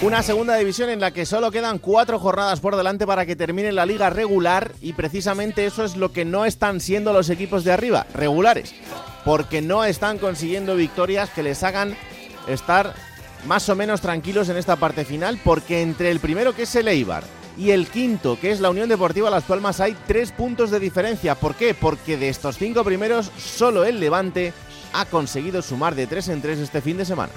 Una segunda división en la que solo quedan cuatro jornadas por delante para que termine la liga regular y precisamente eso es lo que no están siendo los equipos de arriba, regulares, porque no están consiguiendo victorias que les hagan estar más o menos tranquilos en esta parte final, porque entre el primero que es el Eibar y el quinto que es la Unión Deportiva Las Palmas hay tres puntos de diferencia. ¿Por qué? Porque de estos cinco primeros solo el Levante ha conseguido sumar de tres en tres este fin de semana.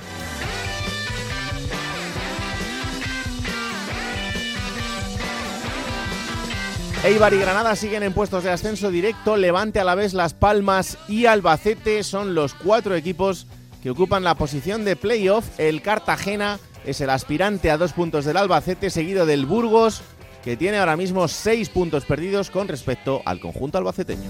Eibar y Granada siguen en puestos de ascenso directo, Levante a la vez Las Palmas y Albacete son los cuatro equipos que ocupan la posición de playoff. El Cartagena es el aspirante a dos puntos del Albacete, seguido del Burgos, que tiene ahora mismo seis puntos perdidos con respecto al conjunto albaceteño.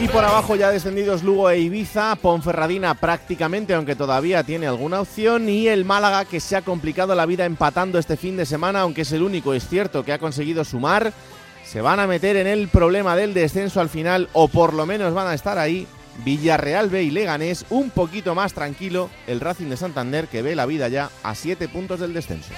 Y por abajo ya descendidos Lugo e Ibiza, Ponferradina prácticamente, aunque todavía tiene alguna opción, y el Málaga que se ha complicado la vida empatando este fin de semana, aunque es el único, es cierto, que ha conseguido sumar. Se van a meter en el problema del descenso al final, o por lo menos van a estar ahí. Villarreal B y Leganés, un poquito más tranquilo el Racing de Santander que ve la vida ya a 7 puntos del descenso.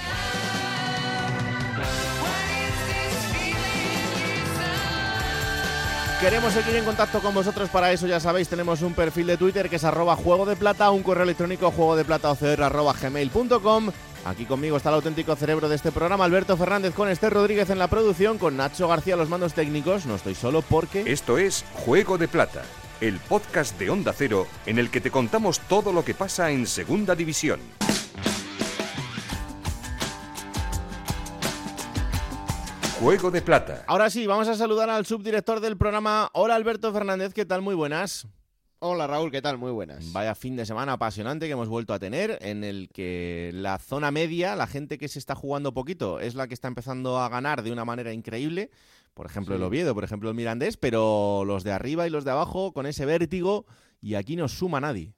Queremos seguir en contacto con vosotros, para eso ya sabéis, tenemos un perfil de Twitter que es arroba juego de plata, un correo electrónico juego de plata. Aquí conmigo está el auténtico cerebro de este programa, Alberto Fernández con Esther Rodríguez en la producción, con Nacho García los mandos técnicos. No estoy solo porque... Esto es Juego de Plata, el podcast de Onda Cero en el que te contamos todo lo que pasa en Segunda División. Juego de Plata. Ahora sí, vamos a saludar al subdirector del programa. Hola Alberto Fernández, ¿qué tal? Muy buenas. Hola Raúl, ¿qué tal? Muy buenas. Vaya fin de semana apasionante que hemos vuelto a tener, en el que la zona media, la gente que se está jugando poquito, es la que está empezando a ganar de una manera increíble. Por ejemplo, el Oviedo, por ejemplo, el Mirandés, pero los de arriba y los de abajo con ese vértigo y aquí no suma nadie.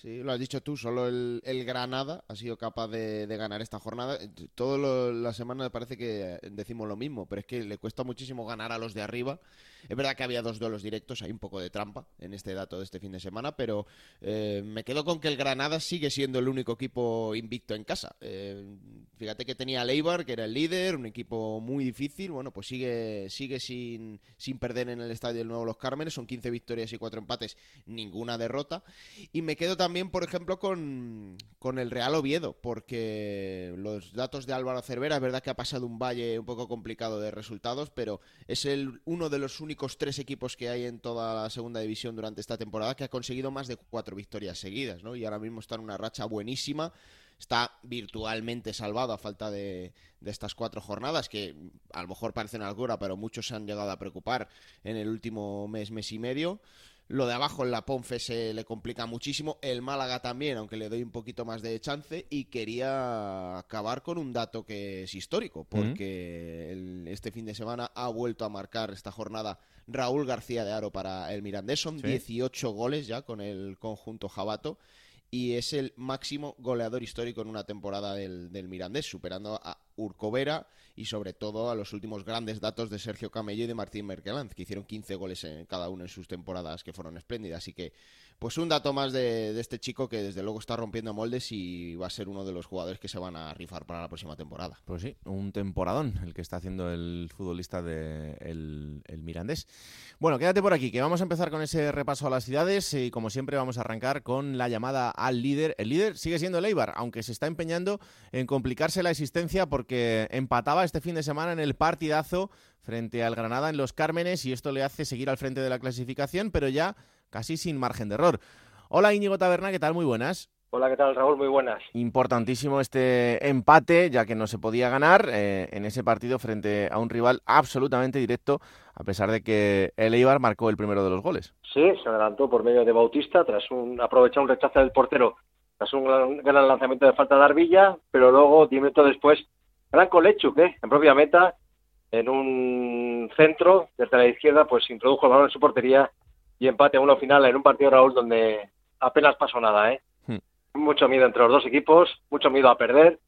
Sí, lo has dicho tú, solo el, Granada ha sido capaz de, ganar esta jornada. Todas las semanas parece que decimos lo mismo, pero es que le cuesta muchísimo ganar a los de arriba. Es verdad que había dos duelos directos, hay un poco de trampa en este dato de este fin de semana, pero eh, me quedo con que el Granada sigue siendo el único equipo invicto en casa. Eh, fíjate que tenía Leibar, que era el líder, un equipo muy difícil, bueno, pues sigue, sigue sin, sin perder en el Estadio del Nuevo Los Cármenes, son 15 victorias y 4 empates, ninguna derrota. Y me quedo también también, por ejemplo, con, el Real Oviedo, porque los datos de Álvaro Cervera, es verdad que ha pasado un valle un poco complicado de resultados, pero es el, uno de los únicos tres equipos que hay en toda la segunda división durante esta temporada que ha conseguido más de cuatro victorias seguidas, ¿no? Y ahora mismo está en una racha buenísima está virtualmente salvado a falta de, de, estas cuatro jornadas que a lo mejor parecen alguna, pero muchos se han llegado a preocupar en el último mes, mes y medio. Lo de abajo en la Ponfe se le complica muchísimo. El Málaga también, aunque le doy un poquito más de chance. Y quería acabar con un dato que es histórico, porque este fin de semana ha vuelto a marcar esta jornada Raúl García de Aro para el Mirandés. Son 18 goles ya con el conjunto Jabato y es el máximo goleador histórico en una temporada del, del Mirandés, superando a Urcovera y sobre todo a los últimos grandes datos de Sergio Camello y de Martín Merkeland, que hicieron 15 goles en cada uno en sus temporadas que fueron espléndidas. Así que, pues un dato más de, este chico que desde luego está rompiendo moldes y va a ser uno de los jugadores que se van a rifar para la próxima temporada. Pues sí, un temporadón el que está haciendo el futbolista de el, Mirandés. Bueno, quédate por aquí, que vamos a empezar con ese repaso a las ciudades y como siempre vamos a arrancar con la llamada al líder. El líder sigue siendo el Eibar, aunque se está empeñando en complicarse la existencia porque empataba este fin de semana en el partidazo frente al Granada en los Cármenes y esto le hace seguir al frente de la clasificación, pero ya casi sin margen de error. Hola Íñigo Taberna, ¿qué tal? Muy buenas. Hola, ¿qué tal, Raúl? Muy buenas. Importantísimo este empate, ya que no se podía ganar eh, en ese partido frente a un rival absolutamente directo, a pesar de que el Eibar marcó el primero de los goles. Sí, se adelantó por medio de Bautista, tras un, aprovechar un rechazo del portero, tras un gran, lanzamiento de falta de Arbilla, pero luego, diez minutos después, gran Colechuk, ¿eh? en propia meta, en un centro, desde la izquierda, pues introdujo el balón en su portería y empate a uno final en un partido, Raúl, donde apenas pasó nada, ¿eh? mucho miedo entre los dos equipos, mucho miedo a perder,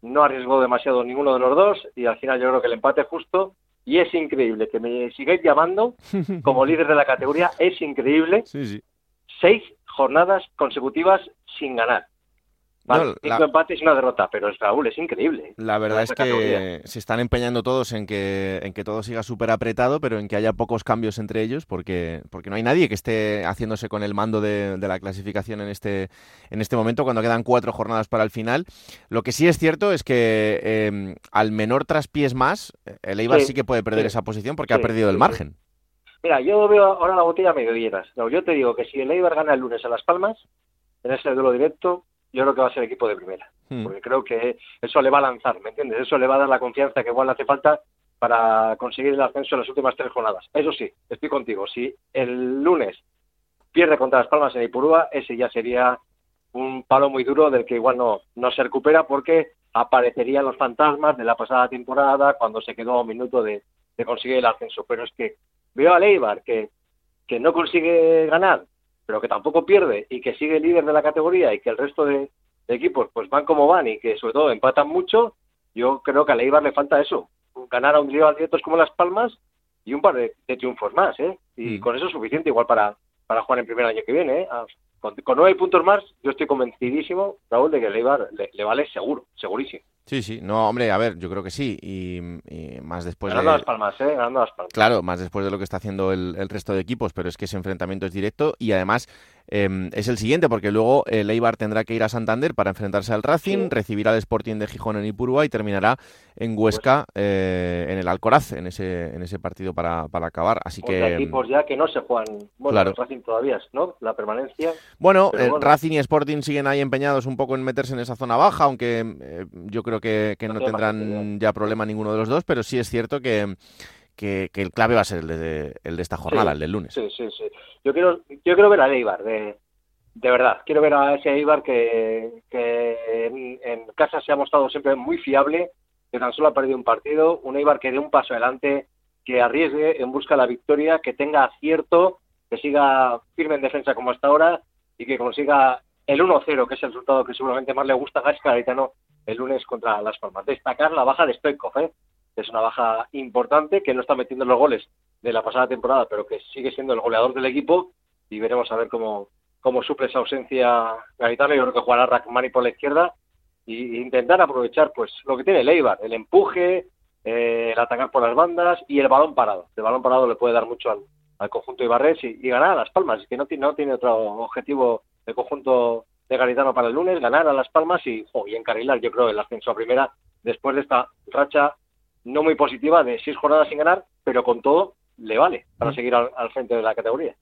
no arriesgó demasiado ninguno de los dos y al final yo creo que el empate justo. Y es increíble que me sigáis llamando como líder de la categoría, es increíble. Seis jornadas consecutivas sin ganar cinco empates y una derrota, pero es Raúl, es increíble. La verdad es que se están empeñando todos en que, en que todo siga súper apretado, pero en que haya pocos cambios entre ellos, porque, porque no hay nadie que esté haciéndose con el mando de, la clasificación en este, en este momento, cuando quedan cuatro jornadas para el final. Lo que sí es cierto es que em, al menor traspiés más, el Eibar sí, que puede perder esa posición porque ha perdido el margen. Mira, yo veo ahora la botella medio llena. yo te digo que si el Eibar gana el lunes a Las Palmas, en ese duelo directo, yo creo que va a ser equipo de primera. Hmm. Porque creo que eso le va a lanzar, ¿me entiendes? Eso le va a dar la confianza que igual le hace falta para conseguir el ascenso en las últimas tres jornadas. Eso sí, estoy contigo. Si el lunes pierde contra las Palmas en Ipurúa, ese ya sería un palo muy duro del que igual no, no se recupera porque aparecerían los fantasmas de la pasada temporada cuando se quedó a un minuto de, conseguir el ascenso. Pero es que veo a Leibar que, que no consigue ganar pero que tampoco pierde y que sigue líder de la categoría y que el resto de, equipos pues van como van y que sobre todo empatan mucho, yo creo que a Leibar le falta eso, ganar a un rival directo como Las Palmas y un par de, triunfos más, ¿eh? Y mm. con eso es suficiente igual para, para jugar en primer año que viene, ¿eh? Con, nueve puntos más, yo estoy convencidísimo, Raúl, de que Leibar le vale seguro, segurísimo. Sí, sí, no, hombre, a ver, yo creo que sí, y, más después de... las palmas, ¿eh? Ganando las palmas. Claro, más después de lo que está haciendo el, el, resto de equipos, pero es que ese enfrentamiento es directo y además Em, es el siguiente, porque luego el Eibar tendrá que ir a Santander para enfrentarse al Racing, recibirá al Sporting de Gijón en Ipurúa y terminará en Huesca, eh, en el Alcoraz, en ese, en ese partido para, para acabar. Así que. equipos ya que no se juegan. Bueno, el Racing todavía, ¿no? La permanencia. Bueno, el Racing y Sporting siguen ahí empeñados un poco en meterse en esa zona baja, aunque eh, yo creo que, no, tendrán ya problema ninguno de los dos, pero sí es cierto que que, el clave va a ser el de, el de esta jornada, el del lunes. Sí, sí, sí. Yo quiero, yo quiero ver a Eibar, de, de verdad. Quiero ver a ese Eibar que, que en, casa se ha mostrado siempre muy fiable, que tan solo ha perdido un partido. Un Eibar que dé un paso adelante, que arriesgue en busca de la victoria, que tenga acierto, que siga firme en defensa como hasta ahora y que consiga el 1-0, que es el resultado que seguramente más le gusta a Gasca el lunes contra Las Palmas. Destacar la baja de Stoikov, ¿eh? Es una baja importante, que no está metiendo los goles de la pasada temporada, pero que sigue siendo el goleador del equipo y veremos a ver cómo, cómo suple esa ausencia Garitano. Yo creo que jugará Rachmani por la izquierda e intentar aprovechar pues lo que tiene el Eibar, el empuje, eh, el atacar por las bandas y el balón parado. El balón parado le puede dar mucho al, al conjunto Ibarres y, ganar a Las Palmas, que no, no tiene otro objetivo el conjunto de Garitano para el lunes, ganar a Las Palmas y, y encarrilar, yo creo, el ascenso a primera después de esta racha no muy positiva de seis jornadas sin ganar, pero con todo le vale para mm. seguir al, frente de la categoría.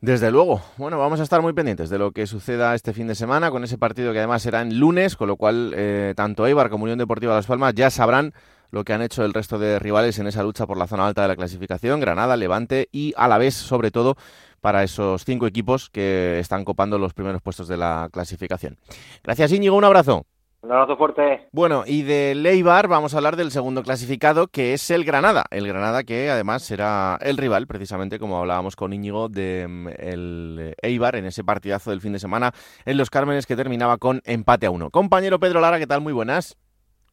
Desde luego. Bueno, vamos a estar muy pendientes de lo que suceda este fin de semana con ese partido que además será en lunes, con lo cual eh, tanto Eibar como Unión Deportiva Las Palmas ya sabrán lo que han hecho el resto de rivales en esa lucha por la zona alta de la clasificación, Granada, Levante y a la vez, sobre todo, para esos cinco equipos que están copando los primeros puestos de la clasificación. Gracias Íñigo, un abrazo. Un abrazo fuerte. Bueno, y de Leibar vamos a hablar del segundo clasificado, que es el Granada. El Granada que además será el rival, precisamente como hablábamos con Íñigo, de mm, el Eibar en ese partidazo del fin de semana en Los Cármenes que terminaba con empate a uno. Compañero Pedro Lara, ¿qué tal? Muy buenas.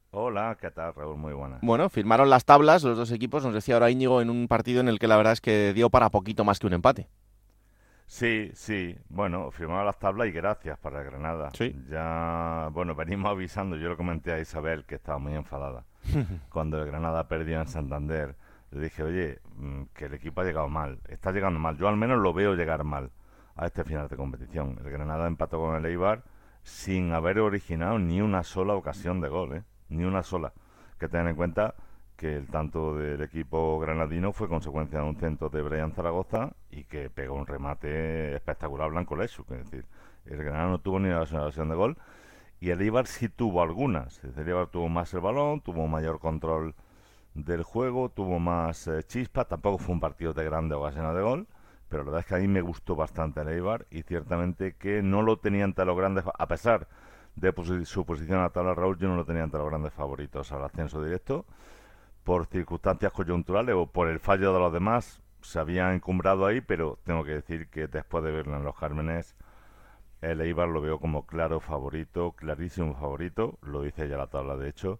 Hola, ¿qué tal, Raúl? Muy buenas. Bueno, firmaron las tablas los dos equipos, nos decía ahora Íñigo, en un partido en el que la verdad es que dio para poquito más que un empate. Sí, sí. Bueno, firmaron las tablas y gracias para Granada. Sí. Ya, bueno, venimos avisando. Yo lo comenté a Isabel que estaba muy enfadada. Cuando el Granada perdió en Santander, le dije, oye, mm, que el equipo ha llegado mal. Está llegando mal. Yo al menos lo veo llegar mal a este final de competición. El Granada empató con el Eibar sin haber originado ni una sola ocasión de gol, ¿eh? Ni una sola. Que tener en cuenta que el tanto del equipo granadino fue consecuencia de un centro de Brian Zaragoza y que pegó un remate espectacular Blanco Lechu. Es decir, el Granada no tuvo ni la ocasión de gol y el Ibar sí tuvo algunas. El Ibar tuvo más el balón, tuvo mayor control del juego, tuvo más eh, chispa. Tampoco fue un partido de grande ocasión de gol, pero la verdad es que a mí me gustó bastante el Eibar y ciertamente que no lo tenía entre los grandes, a pesar de su posición a la tabla Raúl, yo no lo tenía entre los grandes favoritos al ascenso directo. Por circunstancias coyunturales o por el fallo de los demás, se había encumbrado ahí, pero tengo que decir que después de verlo en los Cármenes, el Eibar lo veo como claro favorito, clarísimo favorito, lo dice ya la tabla de hecho,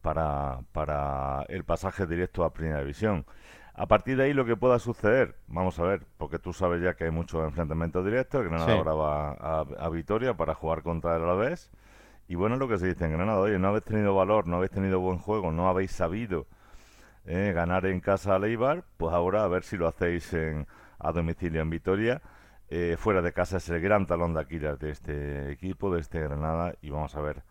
para, para el pasaje directo a Primera División. A partir de ahí lo que pueda suceder, vamos a ver, porque tú sabes ya que hay muchos enfrentamientos directos, Granada ahora va a, Vitoria para jugar contra el Alavés. Y bueno, lo que se dice en Granada, oye, no habéis tenido valor, no habéis tenido buen juego, no habéis sabido eh, ganar en casa a Leibar, pues ahora a ver si lo hacéis en, a domicilio en Vitoria. Eh, fuera de casa es el gran talón de Aquiles de este equipo, de este Granada, y vamos a ver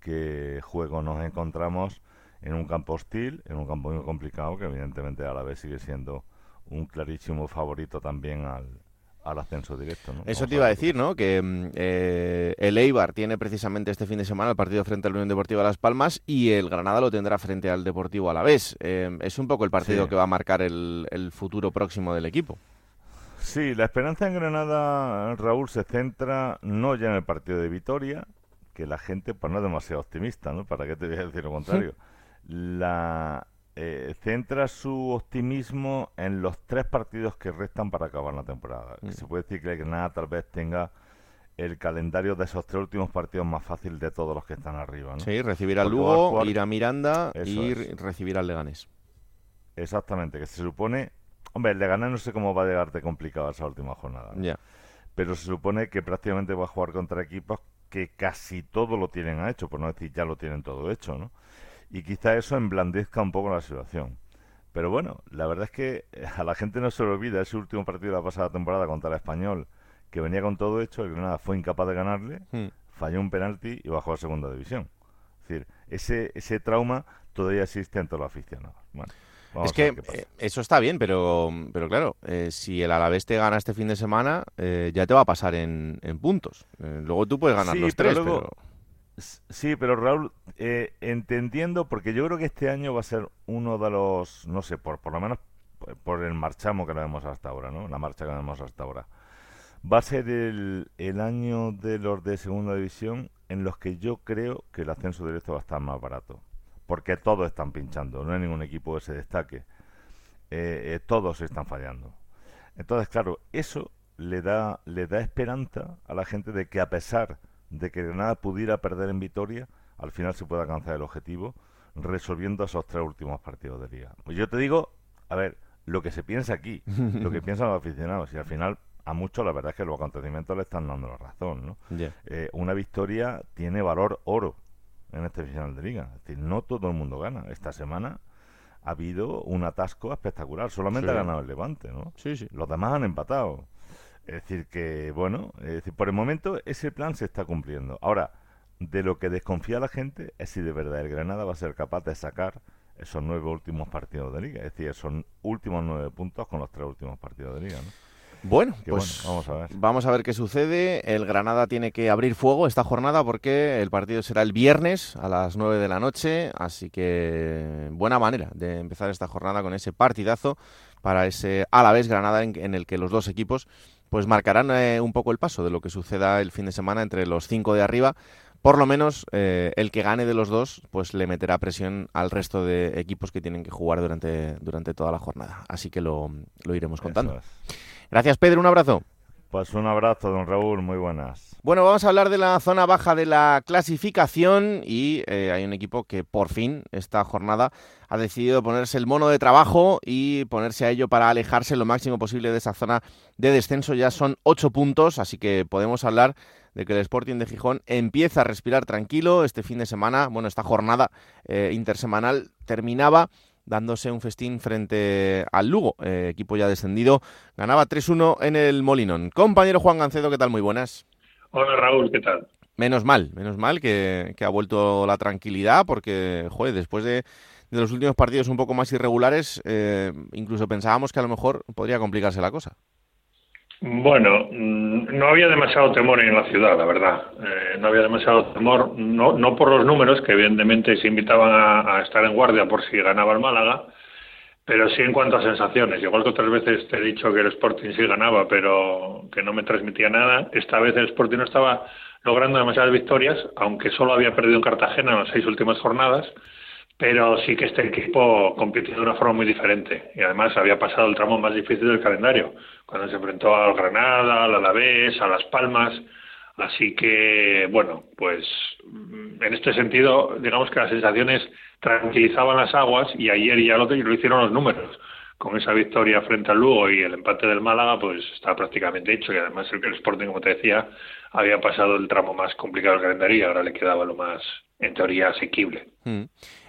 qué juego nos encontramos en un campo hostil, en un campo muy complicado, que evidentemente a la vez sigue siendo un clarísimo favorito también al, al ascenso directo. Eso te iba a decir, ¿no? Que mm, eh, el Eibar tiene precisamente este fin de semana el partido frente a la Unión Deportiva Las Palmas y el Granada lo tendrá frente al Deportivo a la vez. Eh, es un poco el partido que va a marcar el, el, futuro próximo del equipo. Sí, la esperanza en Granada, Raúl, se centra no ya en el partido de Vitoria, que la gente pues no es demasiado optimista, ¿no? ¿Para qué te voy a decir lo contrario? la eh, centra su optimismo en los tres partidos que restan para acabar la temporada. Mm. Se puede decir que Granada tal vez tenga el calendario de esos tres últimos partidos más fácil de todos los que están arriba. ¿no? Sí, recibir al Lugo, ir a Miranda y recibir al Leganés. Exactamente, que se supone... Hombre, el Leganés no sé cómo va a llegarte complicado esa última jornada. Ya. Pero se supone que prácticamente va a jugar contra equipos que casi todo lo tienen hecho, por no decir ya lo tienen todo hecho, ¿no? Y quizá eso emblandezca un poco la situación. Pero bueno, la verdad es que a la gente no se le olvida ese último partido de la pasada temporada contra el Español, que venía con todo hecho, el Granada fue incapaz de ganarle, hmm. falló un penalti y bajó a segunda división. Es decir, ese, ese trauma todavía existe en todos los aficionados. Bueno, es que eh, eso está bien, pero, pero claro, eh, si el Alavés te gana este fin de semana, eh, ya te va a pasar en, en puntos. luego tú puedes ganar los tres, pero... Sí, pero Raúl, eh, entendiendo, porque yo creo que este año va a ser uno de los, no sé, por, por lo menos por el marchamo que vemos hasta ahora, ¿no? La marcha que vemos hasta ahora. Va a ser el, el año de los de segunda división en los que yo creo que el ascenso directo va a estar más barato. Porque todos están pinchando, no hay ningún equipo que se destaque. Eh, eh, todos están fallando. Entonces, claro, eso le da, le da esperanza a la gente de que a pesar de que Granada pudiera perder en Vitoria, al final se puede alcanzar el objetivo resolviendo esos tres últimos partidos de liga. Pues yo te digo, a ver, lo que se piensa aquí, lo que piensan los aficionados, y al final a muchos la verdad es que los acontecimientos le están dando la razón, ¿no? Eh, una victoria tiene valor oro en este final de liga, es decir, no todo el mundo gana. Esta semana ha habido un atasco espectacular, solamente ha ganado el Levante, ¿no? Sí, sí. Los demás han empatado. Es decir, que bueno, es decir, por el momento ese plan se está cumpliendo. Ahora, de lo que desconfía la gente es si de verdad el Granada va a ser capaz de sacar esos nueve últimos partidos de liga. Es decir, esos últimos nueve puntos con los tres últimos partidos de liga. ¿no? Bueno, pues vamos, a ver. vamos a ver qué sucede. El Granada tiene que abrir fuego esta jornada porque el partido será el viernes a las nueve de la noche. Así que buena manera de empezar esta jornada con ese partidazo para ese Alavés Granada en el que los dos equipos pues marcarán eh, un poco el paso de lo que suceda el fin de semana entre los cinco de arriba. Por lo menos eh, el que gane de los dos, pues le meterá presión al resto de equipos que tienen que jugar durante, durante toda la jornada. Así que lo, iremos contando. Gracias, Pedro. Un abrazo. Pues un abrazo, don Raúl, muy buenas. Bueno, vamos a hablar de la zona baja de la clasificación y eh, hay un equipo que por fin esta jornada ha decidido ponerse el mono de trabajo y ponerse a ello para alejarse lo máximo posible de esa zona de descenso. Ya son ocho puntos, así que podemos hablar de que el Sporting de Gijón empieza a respirar tranquilo. Este fin de semana, bueno, esta jornada eh, intersemanal terminaba dándose un festín frente al Lugo, eh, equipo ya descendido. Ganaba 3-1 en el Molinón. Compañero Juan Gancedo, ¿qué tal? Muy buenas. Hola Raúl, ¿qué tal? Menos mal, menos mal que, ha vuelto la tranquilidad porque, joder, después de, de los últimos partidos un poco más irregulares, eh, incluso pensábamos que a lo mejor podría complicarse la cosa. Bueno, mm, no había demasiado temor en la ciudad, la verdad. Eh, no había demasiado temor, no, no por los números, que evidentemente se invitaban a, estar en guardia por si ganaba el Málaga, pero sí en cuanto a sensaciones. Igual que otras veces te he dicho que el Sporting sí ganaba, pero que no me transmitía nada, esta vez el Sporting no estaba logrando demasiadas victorias, aunque solo había perdido en Cartagena en las seis últimas jornadas pero sí que este equipo compitió de una forma muy diferente y además había pasado el tramo más difícil del calendario, cuando se enfrentó al Granada, al Alavés, a Las Palmas, así que bueno, pues en este sentido, digamos que las sensaciones tranquilizaban las aguas y ayer ya lo, lo hicieron los números. Con esa victoria frente al Lugo y el empate del Málaga, pues está prácticamente hecho y además el Sporting, como te decía, había pasado el tramo más complicado del calendario y ahora le quedaba lo más en teoría asequible. Mm.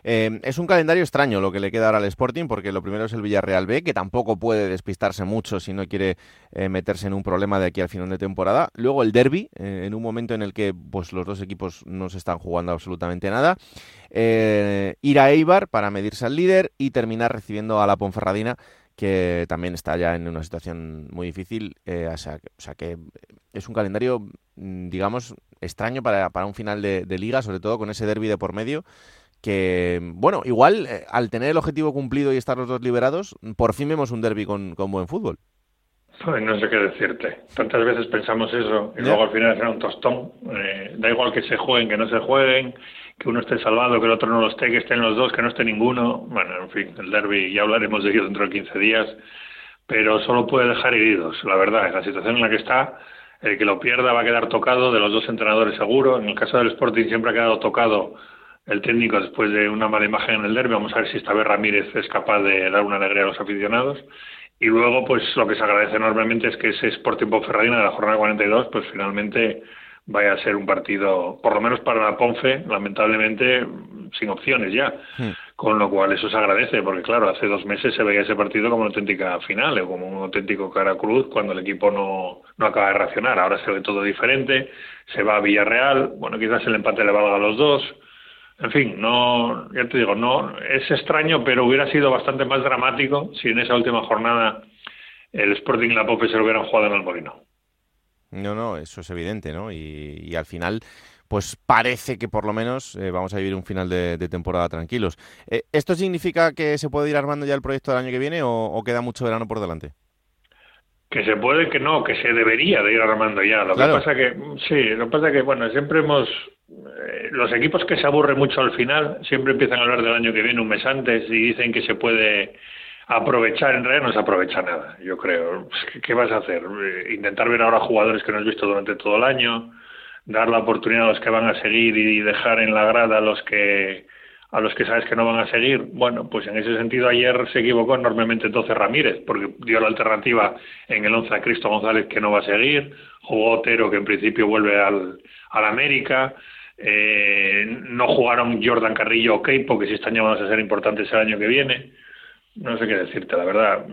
Eh, es un calendario extraño lo que le queda ahora al Sporting, porque lo primero es el Villarreal B, que tampoco puede despistarse mucho si no quiere eh, meterse en un problema de aquí al final de temporada. Luego el Derby, eh, en un momento en el que pues, los dos equipos no se están jugando absolutamente nada. ir a Eibar para medirse al líder y terminar recibiendo a la Ponferradina que también está ya en una situación muy difícil. o, sea, que es un calendario, mm, digamos, extraño para, para un final de, liga, sobre todo con ese derby de por medio. Que, bueno, igual eh, al tener el objetivo cumplido y estar los dos liberados, por fin vemos un derby con, buen fútbol. no sé qué decirte. Tantas veces pensamos eso y luego al final será un tostón. Eh, da igual que se jueguen, que no se jueguen, que uno esté salvado, que el otro no lo esté, que estén los dos, que no esté ninguno. Bueno, en fin, el derby ya hablaremos de ello dentro de 15 días, pero solo puede dejar heridos, la verdad, en la situación en la que está el que lo pierda va a quedar tocado de los dos entrenadores seguro. En el caso del Sporting siempre ha quedado tocado el técnico después de una mala imagen en el derby. Vamos a ver si esta vez Ramírez es capaz de dar una alegría a los aficionados. Y luego, pues lo que se agradece enormemente es que ese Sporting Ponferradina de la jornada 42, pues finalmente vaya a ser un partido, por lo menos para la Ponfe, lamentablemente sin opciones ya. Hmm. Con lo cual eso se agradece, porque claro, hace dos meses se veía ese partido como una auténtica final, o como un auténtico cara cruz cuando el equipo no, no acaba de reaccionar. Ahora se ve todo diferente, se va a Villarreal, bueno, quizás el empate le valga a los dos. En fin, no, ya te digo, no, es extraño, pero hubiera sido bastante más dramático si en esa última jornada el Sporting y la Pope se lo hubieran jugado en el Molino. No, no, eso es evidente, ¿no? Y, al final, pues parece que por lo menos eh, vamos a vivir un final de, temporada tranquilos. Eh, ¿Esto significa que se puede ir armando ya el proyecto del año que viene o, queda mucho verano por delante? Que se puede, que no, que se debería de ir armando ya. Lo que pasa que, sí, lo que pasa que, bueno, siempre hemos, los equipos que se aburren mucho al final, siempre empiezan a hablar del año que viene un mes antes y dicen que se puede aprovechar, en realidad no se aprovecha nada, yo creo. ¿Qué vas a hacer? Eh, intentar ver ahora jugadores que no has visto durante todo el año, dar la oportunidad a los que van a seguir y dejar en la grada a los que a los que sabes que no van a seguir. Bueno, pues en ese sentido ayer se equivocó enormemente entonces Ramírez, porque dio la alternativa en el 11 a Cristo González que no va a seguir, jugó Otero que en principio vuelve al, al América, eh, no jugaron Jordan Carrillo o Keipo, que sí están llamados a ser importantes el año que viene no sé qué decirte, la verdad.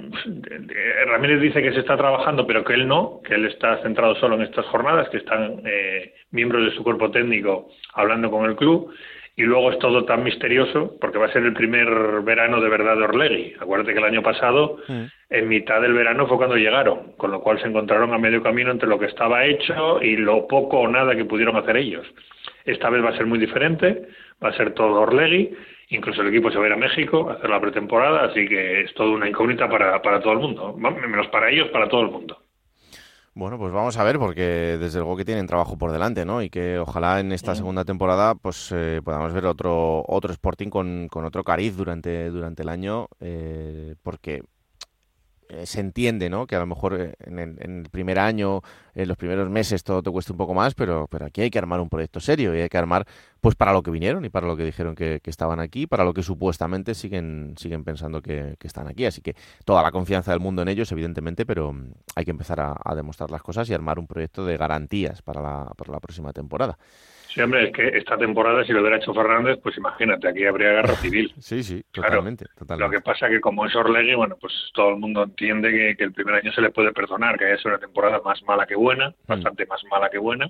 Ramírez dice que se está trabajando, pero que él no, que él está centrado solo en estas jornadas, que están eh, miembros de su cuerpo técnico hablando con el club. Y luego es todo tan misterioso porque va a ser el primer verano de verdad de Orlegui. Acuérdate que el año pasado, mm. en mitad del verano fue cuando llegaron, con lo cual se encontraron a medio camino entre lo que estaba hecho y lo poco o nada que pudieron hacer ellos. Esta vez va a ser muy diferente, va a ser todo Orlegui Incluso el equipo se va a ir a México a hacer la pretemporada, así que es toda una incógnita para, para todo el mundo. Menos para ellos, para todo el mundo. Bueno, pues vamos a ver, porque desde luego que tienen trabajo por delante, ¿no? Y que ojalá en esta segunda temporada pues eh, podamos ver otro otro Sporting con, con otro cariz durante, durante el año, eh, porque eh, se entiende, ¿no? Que a lo mejor eh, en el, primer año, en los primeros meses todo te cuesta un poco más, pero, pero aquí hay que armar un proyecto serio y hay que armar pues para lo que vinieron y para lo que dijeron que, estaban aquí, para lo que supuestamente siguen, siguen pensando que, están aquí. Así que toda la confianza del mundo en ellos, evidentemente, pero mm, hay que empezar a, demostrar las cosas y armar un proyecto de garantías para la, para la próxima temporada. Sí, hombre, es que esta temporada, si lo hubiera hecho Fernández, pues imagínate, aquí habría guerra civil. sí, sí, totalmente, Lo que pasa que como es Orlegui, bueno, pues todo el mundo entiende que, el primer año se le puede perdonar, que haya sido una temporada más mala que buena, mm. bastante más mala que buena,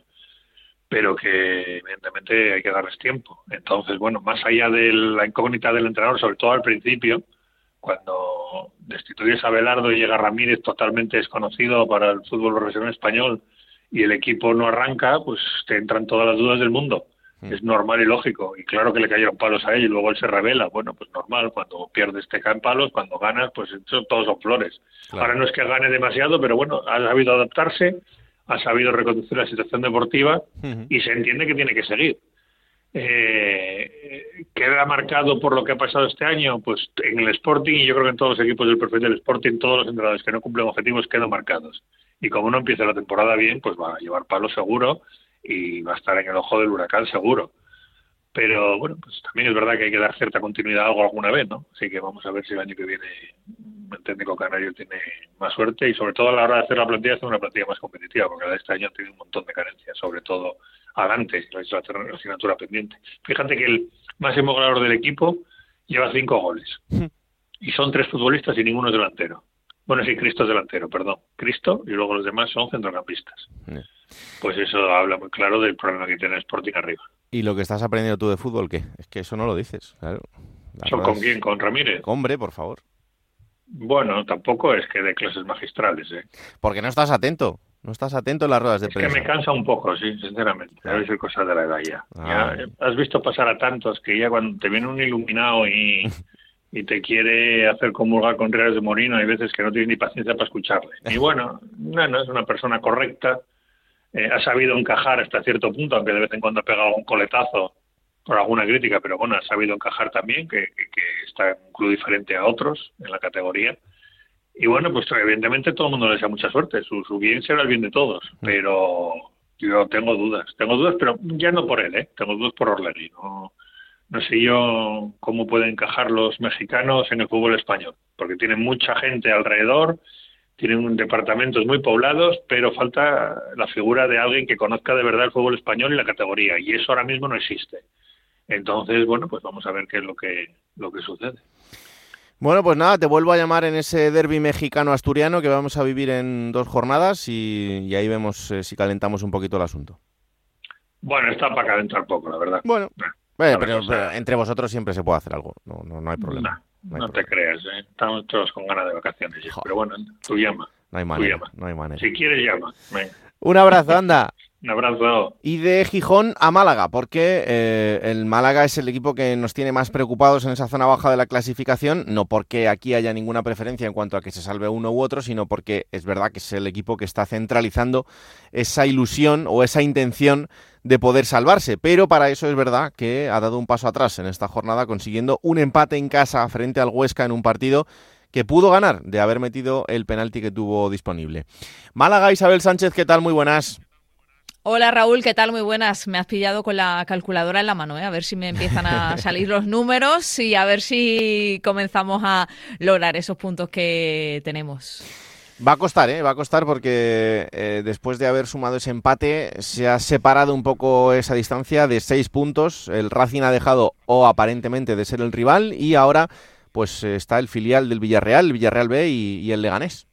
pero que evidentemente hay que darles tiempo. Entonces, bueno, más allá de la incógnita del entrenador, sobre todo al principio, cuando destituyes a Belardo y llega Ramírez totalmente desconocido para el fútbol profesional español y el equipo no arranca, pues te entran todas las dudas del mundo. Mm. Es normal y lógico. Y claro que le cayeron palos a él y luego él se revela. Bueno, pues normal. Cuando pierdes te caen palos, cuando ganas, pues todos son flores. Ahora no es que gane demasiado, pero bueno, ha sabido adaptarse, ha sabido reconducir la situación deportiva y se entiende que tiene que seguir. Eh, queda marcado por lo que ha pasado este año, pues en el Sporting y yo creo que en todos los equipos del perfil del Sporting, todos los entrenadores que no cumplen objetivos quedan marcados. Y como no empieza la temporada bien, pues va a llevar palos seguro y va a estar en el ojo del huracán seguro. Pero bueno, pues también es verdad que hay que dar cierta continuidad a algo alguna vez, ¿no? Así que vamos a ver si el año que viene el técnico canario tiene más suerte y sobre todo a la hora de hacer la plantilla, hacer una plantilla más competitiva, porque la de este año tiene un montón de carencias, sobre todo adelante, la asignatura pendiente. Fíjate que el máximo goleador del equipo lleva cinco goles y son tres futbolistas y ninguno es delantero. Bueno, sí, Cristo es delantero, perdón. Cristo y luego los demás son centrocampistas. Pues eso habla muy claro del problema que tiene Sporting arriba. ¿Y lo que estás aprendiendo tú de fútbol qué? Es que eso no lo dices, claro. ¿Son con quién? ¿Con Ramírez? Hombre, por favor. Bueno, tampoco es que de clases magistrales, ¿eh? Porque no estás atento. No estás atento en las ruedas de prensa. Es que me cansa un poco, sí, sinceramente. A veces cosas de la edad ya. Ah. Has visto pasar a tantos que ya cuando te viene un iluminado y, y te quiere hacer comulgar con reales de Morino, hay veces que no tienes ni paciencia para escucharle. Y bueno, no, es una persona correcta, eh, ha sabido encajar hasta cierto punto, aunque de vez en cuando ha pegado un coletazo por alguna crítica, pero bueno, ha sabido encajar también, que, que está en un club diferente a otros en la categoría y bueno, pues evidentemente todo el mundo le desea mucha suerte. Su, su bien será el bien de todos, mm. pero yo tengo dudas. Tengo dudas, pero ya no por él, ¿eh? Tengo dudas por Orleri. No, no sé yo cómo pueden encajar los mexicanos en el fútbol español, porque tienen mucha gente alrededor, tienen departamentos muy poblados, pero falta la figura de alguien que conozca de verdad el fútbol español y la categoría, y eso ahora mismo no existe. Entonces, bueno, pues vamos a ver qué es lo que, lo que sucede. Bueno, pues nada, te vuelvo a llamar en ese derby mexicano-asturiano que vamos a vivir en dos jornadas y, ahí vemos eh, si calentamos un poquito el asunto. Bueno, está para calentar poco, la verdad. Bueno, pero, entre vosotros siempre se puede hacer algo, no, no, hay problema. no, te creas, ¿eh? estamos todos con ganas de vacaciones pero bueno, tú llama. No hay manera, no hay manera. Si quieres, llama. Un abrazo, anda. Y de Gijón a Málaga, porque eh, el Málaga es el equipo que nos tiene más preocupados en esa zona baja de la clasificación, no porque aquí haya ninguna preferencia en cuanto a que se salve uno u otro, sino porque es verdad que es el equipo que está centralizando esa ilusión o esa intención de poder salvarse. Pero para eso es verdad que ha dado un paso atrás en esta jornada, consiguiendo un empate en casa frente al Huesca en un partido que pudo ganar de haber metido el penalti que tuvo disponible. Málaga, Isabel Sánchez, ¿qué tal? Muy buenas. Hola Raúl, ¿qué tal? Muy buenas. Me has pillado con la calculadora en la mano, ¿eh? a ver si me empiezan a salir los números y a ver si comenzamos a lograr esos puntos que tenemos. Va a costar, ¿eh? va a costar porque eh, después de haber sumado ese empate se ha separado un poco esa distancia de seis puntos. El Racing ha dejado o aparentemente de ser el rival y ahora pues está el filial del Villarreal, el Villarreal B y el Leganés.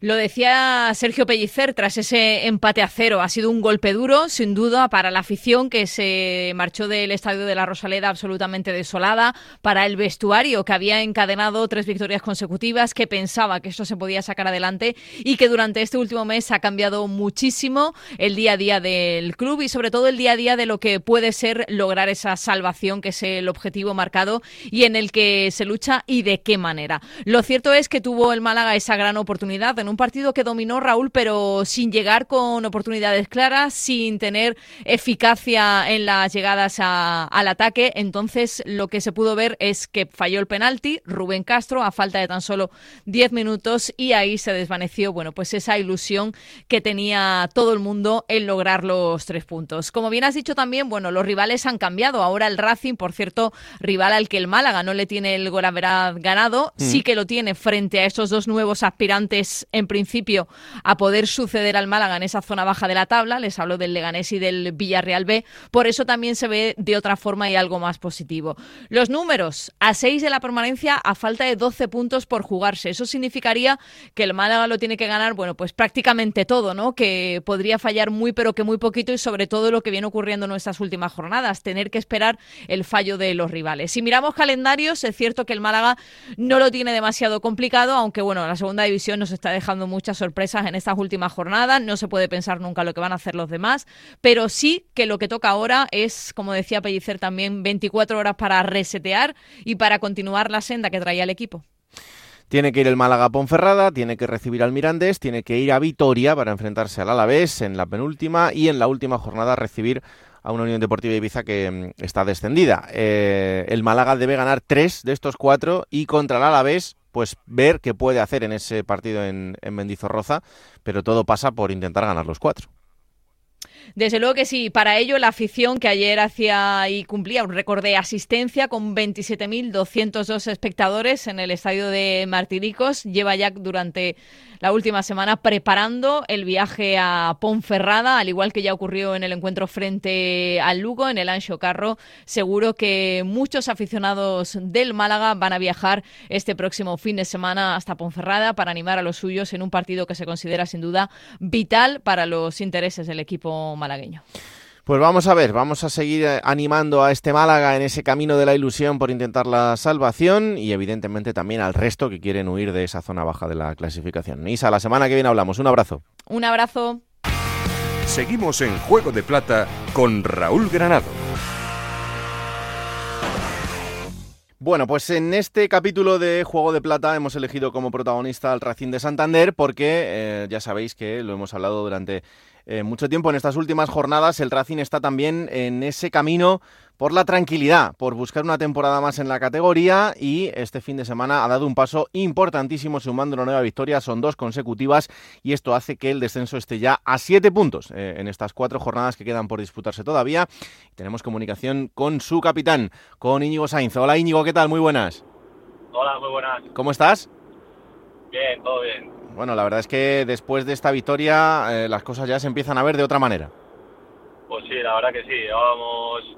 Lo decía Sergio Pellicer tras ese empate a cero. Ha sido un golpe duro, sin duda, para la afición que se marchó del estadio de la Rosaleda absolutamente desolada, para el vestuario que había encadenado tres victorias consecutivas, que pensaba que esto se podía sacar adelante y que durante este último mes ha cambiado muchísimo el día a día del club y sobre todo el día a día de lo que puede ser lograr esa salvación, que es el objetivo marcado y en el que se lucha y de qué manera. Lo cierto es que tuvo el Málaga esa gran oportunidad en un partido que dominó Raúl, pero sin llegar con oportunidades claras, sin tener eficacia en las llegadas al ataque. Entonces, lo que se pudo ver es que falló el penalti Rubén Castro a falta de tan solo 10 minutos y ahí se desvaneció, bueno, pues esa ilusión que tenía todo el mundo en lograr los tres puntos. Como bien has dicho también, bueno, los rivales han cambiado. Ahora el Racing, por cierto, rival al que el Málaga no le tiene el Goraveraz ganado, mm. sí que lo tiene frente a estos dos nuevos aspirantes en principio a poder suceder al Málaga en esa zona baja de la tabla. Les hablo del Leganés y del Villarreal B. Por eso también se ve de otra forma y algo más positivo. Los números, a 6 de la permanencia a falta de 12 puntos por jugarse. Eso significaría que el Málaga lo tiene que ganar, bueno, pues prácticamente todo, ¿no? Que podría fallar muy pero que muy poquito y sobre todo lo que viene ocurriendo en nuestras últimas jornadas, tener que esperar el fallo de los rivales. Si miramos calendarios, es cierto que el Málaga no lo tiene demasiado complicado, aunque bueno, la segunda división nos está dejando muchas sorpresas en estas últimas jornadas, no se puede pensar nunca lo que van a hacer los demás, pero sí que lo que toca ahora es, como decía Pellicer también, 24 horas para resetear y para continuar la senda que traía el equipo. Tiene que ir el Málaga a Ponferrada, tiene que recibir al Mirandés, tiene que ir a Vitoria para enfrentarse al Alavés en la penúltima y en la última jornada recibir a una Unión Deportiva Ibiza que mm, está descendida. Eh, el Málaga debe ganar tres de estos cuatro y contra el Alavés pues ver qué puede hacer en ese partido en, en Mendizorroza, pero todo pasa por intentar ganar los cuatro. Desde luego que sí. Para ello, la afición que ayer hacía y cumplía un récord de asistencia con 27.202 espectadores en el estadio de Martiricos lleva ya durante la última semana preparando el viaje a Ponferrada, al igual que ya ocurrió en el encuentro frente al Lugo, en el Ancho Carro. Seguro que muchos aficionados del Málaga van a viajar este próximo fin de semana hasta Ponferrada para animar a los suyos en un partido que se considera sin duda vital para los intereses del equipo malagueño. Pues vamos a ver, vamos a seguir eh, animando a este Málaga en ese camino de la ilusión por intentar la salvación y evidentemente también al resto que quieren huir de esa zona baja de la clasificación. Isa, la semana que viene hablamos. Un abrazo. Un abrazo. Seguimos en Juego de Plata con Raúl Granado. Bueno, pues en este capítulo de Juego de Plata hemos elegido como protagonista al Racing de Santander porque eh, ya sabéis que lo hemos hablado durante eh, mucho tiempo en estas últimas jornadas, el Racing está también en ese camino por la tranquilidad, por buscar una temporada más en la categoría y este fin de semana ha dado un paso importantísimo sumando una nueva victoria, son dos consecutivas y esto hace que el descenso esté ya a siete puntos eh, en estas cuatro jornadas que quedan por disputarse todavía. Tenemos comunicación con su capitán, con Íñigo Sainz. Hola Íñigo, ¿qué tal? Muy buenas. Hola, muy buenas. ¿Cómo estás? Bien, todo bien. Bueno, la verdad es que después de esta victoria eh, las cosas ya se empiezan a ver de otra manera. Pues sí, la verdad que sí. Llevábamos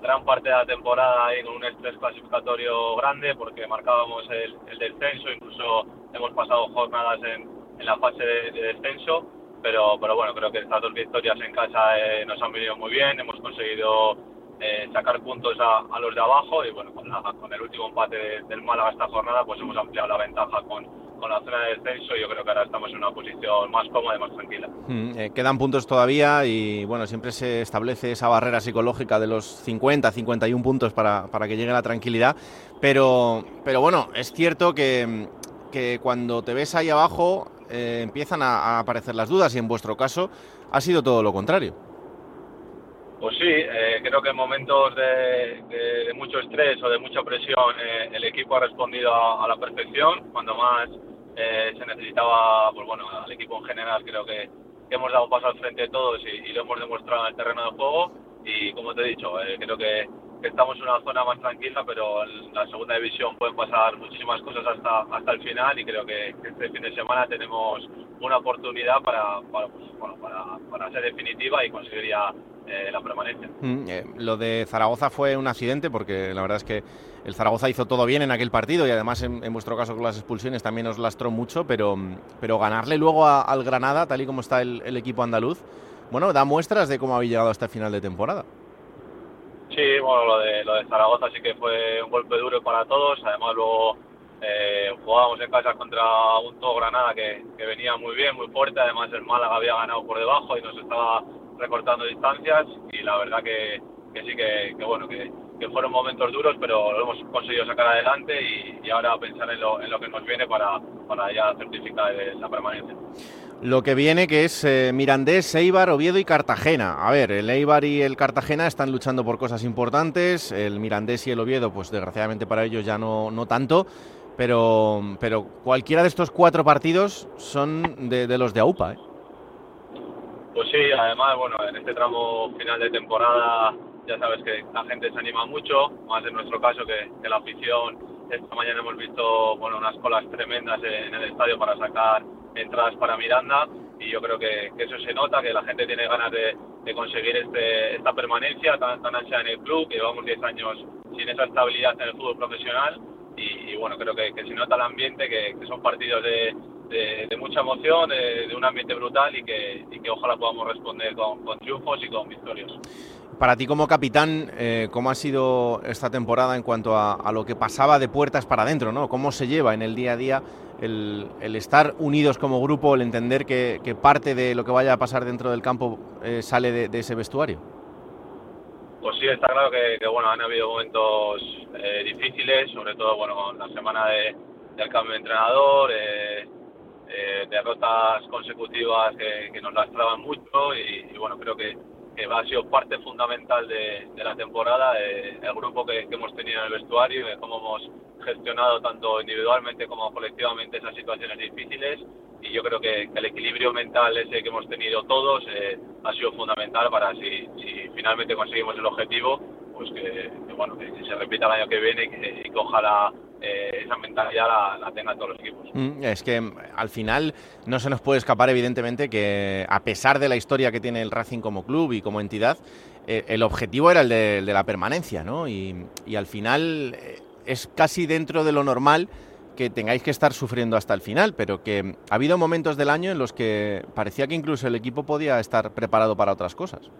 gran parte de la temporada ahí con un estrés clasificatorio grande porque marcábamos el, descenso, incluso hemos pasado jornadas en, la fase de, descenso, pero, pero bueno, creo que estas dos victorias en casa eh, nos han venido muy bien, hemos conseguido eh, sacar puntos a, los de abajo y bueno, con, el último empate del Málaga esta jornada pues hemos ampliado la ventaja con, con la zona de descenso yo creo que ahora estamos en una posición más cómoda y más tranquila. Mm, eh, quedan puntos todavía y bueno, siempre se establece esa barrera psicológica de los 50, 51 puntos para, para que llegue la tranquilidad, pero, pero bueno, es cierto que, que cuando te ves ahí abajo eh, empiezan a aparecer las dudas y en vuestro caso ha sido todo lo contrario. Pues sí, eh, creo que en momentos de, mucho estrés o de mucha presión eh, el equipo ha respondido a, la perfección. Cuando más eh, se necesitaba, pues bueno, al equipo en general creo que, hemos dado paso al frente todos y, lo hemos demostrado en el terreno de juego. Y como te he dicho, creo que, estamos en una zona más tranquila, pero en la segunda división pueden pasar muchísimas cosas hasta, hasta el final y creo que, este fin de semana tenemos una oportunidad para, para, pues, para ser definitiva y conseguir ya eh, la permanencia. Mm, eh, lo de Zaragoza fue un accidente porque la verdad es que el Zaragoza hizo todo bien en aquel partido y además en, vuestro caso con las expulsiones también os lastró mucho, pero, pero ganarle luego al Granada, tal y como está el, equipo andaluz, bueno, da muestras de cómo habéis llegado hasta el final de temporada. Sí, bueno, lo de, lo de Zaragoza sí que fue un golpe duro para todos, además luego eh, jugábamos en casa contra un todo Granada que, que venía muy bien, muy fuerte, además el Málaga había ganado por debajo y nos estaba recortando distancias y la verdad que, sí que, bueno, que, fueron momentos duros, pero lo hemos conseguido sacar adelante y, ahora pensar en lo, en lo que nos viene para, para ya certificar la permanencia. Lo que viene que es eh, Mirandés, Eibar, Oviedo y Cartagena. A ver, el Eibar y el Cartagena están luchando por cosas importantes, el Mirandés y el Oviedo, pues desgraciadamente para ellos ya no, no tanto, pero, pero cualquiera de estos cuatro partidos son de, de los de AUPA. ¿eh? Pues sí, además, bueno, en este tramo final de temporada ya sabes que la gente se anima mucho, más en nuestro caso que, la afición. Esta mañana hemos visto bueno, unas colas tremendas en el estadio para sacar entradas para Miranda y yo creo que, eso se nota, que la gente tiene ganas de, conseguir este, esta permanencia tan, tan ancha en el club, que llevamos 10 años sin esa estabilidad en el fútbol profesional y, bueno, creo que, se nota el ambiente, que, son partidos de, mucha emoción, de, un ambiente brutal y que, ojalá podamos responder con, con triunfos y con victorias. Para ti como capitán, eh, ¿cómo ha sido esta temporada en cuanto a, lo que pasaba de puertas para adentro? ¿no? ¿Cómo se lleva en el día a día el, estar unidos como grupo, el entender que, parte de lo que vaya a pasar dentro del campo eh, sale de, ese vestuario? Pues sí, está claro que, bueno, han habido momentos eh, difíciles, sobre todo bueno, con la semana de, del cambio de entrenador, derrotas consecutivas que, nos lastraban mucho y bueno, creo que que ha sido parte fundamental de, la temporada, eh, el grupo que, hemos tenido en el vestuario, de cómo hemos gestionado tanto individualmente como colectivamente esas situaciones difíciles. Y yo creo que, el equilibrio mental ese que hemos tenido todos eh, ha sido fundamental para si, si, finalmente conseguimos el objetivo, pues que, bueno que, se repita el año que viene y que, ojalá eh, esa mentalidad la, la, tengan todos los equipos. Mm, es que mm, al final no se nos puede escapar, evidentemente, que a pesar de la historia que tiene el Racing como club y como entidad, eh, el objetivo era el de, la permanencia, ¿no? Y, al final eh, es casi dentro de lo normal que tengáis que estar sufriendo hasta el final, pero que ha habido momentos del año en los que parecía que incluso el equipo podía estar preparado para otras cosas.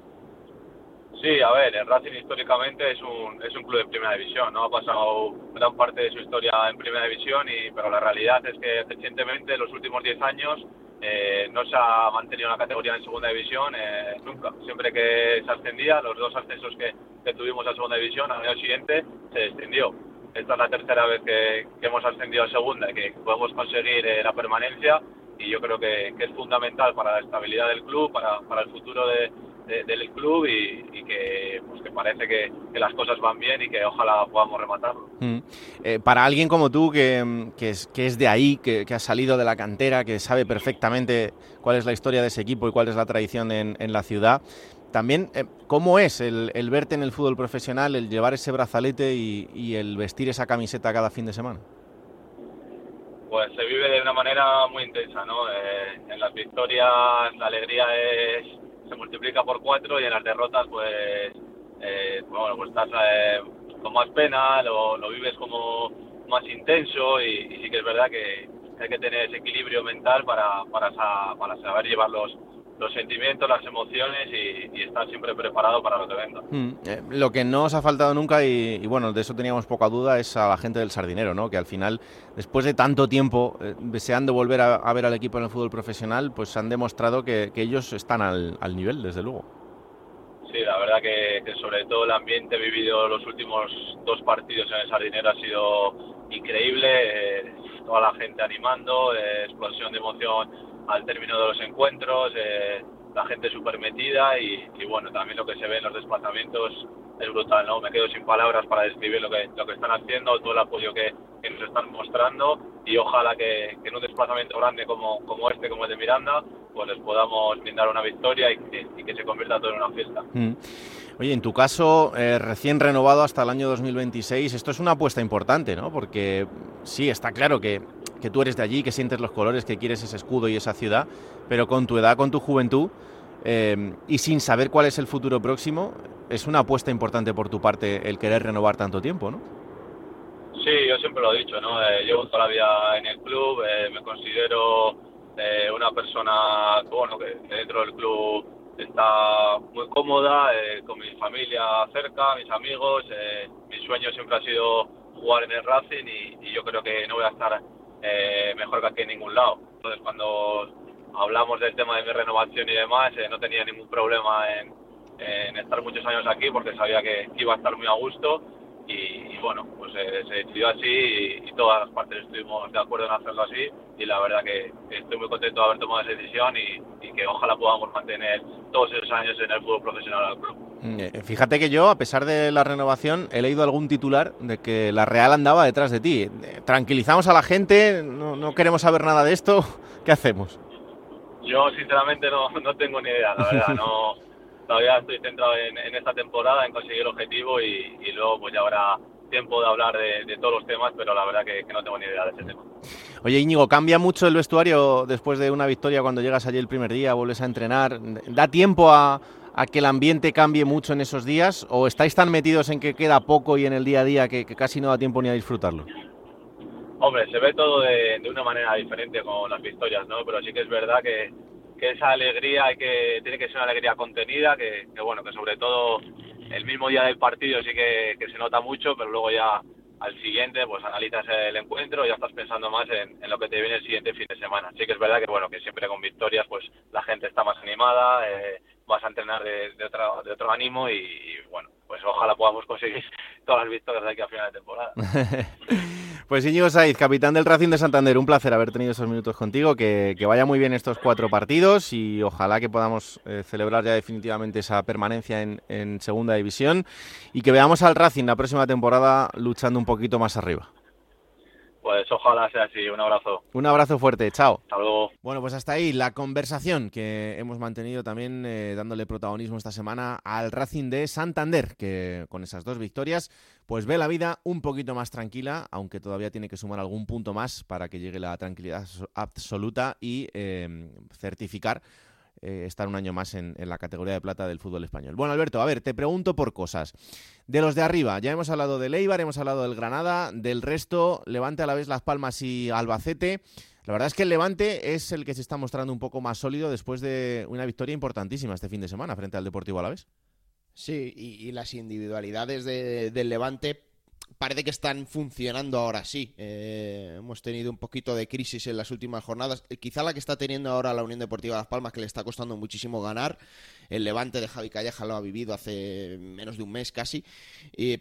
Sí, a ver, el Racing históricamente es un, es un club de primera división, ¿no? Ha pasado gran parte de su historia en primera división, y, pero la realidad es que recientemente, en los últimos 10 años, eh, no se ha mantenido una categoría en segunda división eh, nunca. Siempre que se ascendía, los dos ascensos que, tuvimos a segunda división, al año siguiente se descendió. Esta es la tercera vez que, hemos ascendido a segunda y que podemos conseguir eh, la permanencia y yo creo que, es fundamental para la estabilidad del club, para, para el futuro de, del club y, que, pues que parece que, las cosas van bien y que ojalá podamos rematarlo. Mm. Eh, para alguien como tú, que, que, es, que es de ahí, que, ha salido de la cantera, que sabe perfectamente cuál es la historia de ese equipo y cuál es la tradición en, en la ciudad, también, eh, ¿cómo es el, el, verte en el fútbol profesional, el llevar ese brazalete y, y el vestir esa camiseta cada fin de semana? Pues se vive de una manera muy intensa, ¿no? Eh, en las victorias la alegría es se multiplica por cuatro y en las derrotas pues, eh, bueno, pues estás eh, con más pena, lo, lo, vives como más intenso y, sí que es verdad que hay que tener ese equilibrio mental para, para, para saber llevar los, los sentimientos, las emociones y, estar siempre preparado para lo que venga. Mm, eh, lo que no os ha faltado nunca, y, bueno, de eso teníamos poca duda, es a la gente del Sardinero, ¿no? Que al final, después de tanto tiempo eh, deseando volver a, ver al equipo en el fútbol profesional, pues han demostrado que, ellos están al, nivel, desde luego. Sí, la verdad que, sobre todo el ambiente vivido los últimos dos partidos en el Sardinero ha sido increíble, eh, toda la gente animando, explosión de emoción al término de los encuentros, eh, la gente súper metida y, bueno, también lo que se ve en los desplazamientos es brutal, ¿no? Me quedo sin palabras para describir lo que, lo que están haciendo, todo el apoyo que, nos están mostrando y ojalá que, en un desplazamiento grande como, como este, como el de Miranda, pues les podamos brindar una victoria y que, se convierta todo en una fiesta. Mm. Oye, en tu caso, eh, recién renovado hasta el año 2026, esto es una apuesta importante, ¿no? Porque sí, está claro que, que tú eres de allí, que sientes los colores, que quieres ese escudo y esa ciudad, pero con tu edad, con tu juventud eh, y sin saber cuál es el futuro próximo, es una apuesta importante por tu parte el querer renovar tanto tiempo, ¿no? Sí, yo siempre lo he dicho, ¿no? Eh, llevo toda la vida en el club, me considero una persona bueno, que dentro del club está muy cómoda, eh, con mi familia cerca, mis amigos. Eh, mi sueño siempre ha sido jugar en el Racing y, yo creo que no voy a estar eh, mejor que aquí en ningún lado. Entonces, cuando hablamos del tema de mi renovación y demás, no tenía ningún problema en, estar muchos años aquí porque sabía que iba a estar muy a gusto. Y, bueno, pues se decidió así y, todas las partes estuvimos de acuerdo en hacerlo así y la verdad que, estoy muy contento de haber tomado esa decisión y, que ojalá podamos mantener todos esos años en el fútbol profesional del club. Mm, eh, fíjate que yo, a pesar de la renovación, he leído algún titular de que la Real andaba detrás de ti. Eh, tranquilizamos a la gente, no, queremos saber nada de esto, ¿qué hacemos? Yo sinceramente no, no tengo ni idea, la verdad, no, todavía estoy centrado en, esta temporada, en conseguir el objetivo y, luego pues ya habrá tiempo de hablar de, todos los temas, pero la verdad que, no tengo ni idea de ese tema. Oye, Íñigo, ¿cambia mucho el vestuario después de una victoria cuando llegas allí el primer día, vuelves a entrenar? ¿Da tiempo a, que el ambiente cambie mucho en esos días? ¿O estáis tan metidos en que queda poco y en el día a día que, casi no da tiempo ni a disfrutarlo? Hombre, se ve todo de, una manera diferente con las victorias, ¿no? Pero sí que es verdad que, esa alegría hay que, tiene que ser una alegría contenida, que, bueno, que sobre todo el mismo día del partido sí que, se nota mucho, pero luego ya al siguiente pues analizas el encuentro y ya estás pensando más en, lo que te viene el siguiente fin de semana. Sí que es verdad que bueno que siempre con victorias pues la gente está más animada, eh, vas a entrenar de, otro, de otro ánimo y, bueno pues ojalá podamos conseguir todas las victorias de aquí a final de temporada. Pues Íñigo Saiz, capitán del Racing de Santander, un placer haber tenido esos minutos contigo, que, vaya muy bien estos cuatro partidos y ojalá que podamos eh, celebrar ya definitivamente esa permanencia en, en Segunda División y que veamos al Racing la próxima temporada luchando un poquito más arriba. Pues ojalá sea así. Un abrazo. Un abrazo fuerte. Chao. Hasta luego. Bueno, pues hasta ahí la conversación que hemos mantenido también eh, dándole protagonismo esta semana al Racing de Santander, que con esas dos victorias pues ve la vida un poquito más tranquila, aunque todavía tiene que sumar algún punto más para que llegue la tranquilidad absoluta y eh, certificar eh, estar un año más en, la categoría de plata del fútbol español. Bueno, Alberto, a ver, te pregunto por cosas. De los de arriba, ya hemos hablado del Eibar, hemos hablado del Granada, del resto, Levante a la vez Las Palmas y Albacete. La verdad es que el Levante es el que se está mostrando un poco más sólido después de una victoria importantísima este fin de semana frente al Deportivo Alavés. Sí, y, las individualidades del Levante parece que están funcionando ahora sí. Eh, hemos tenido un poquito de crisis en las últimas jornadas. Eh, quizá la que está teniendo ahora la Unión Deportiva Las Palmas, que le está costando muchísimo ganar. El levante de Javi Calleja lo ha vivido hace menos de un mes casi.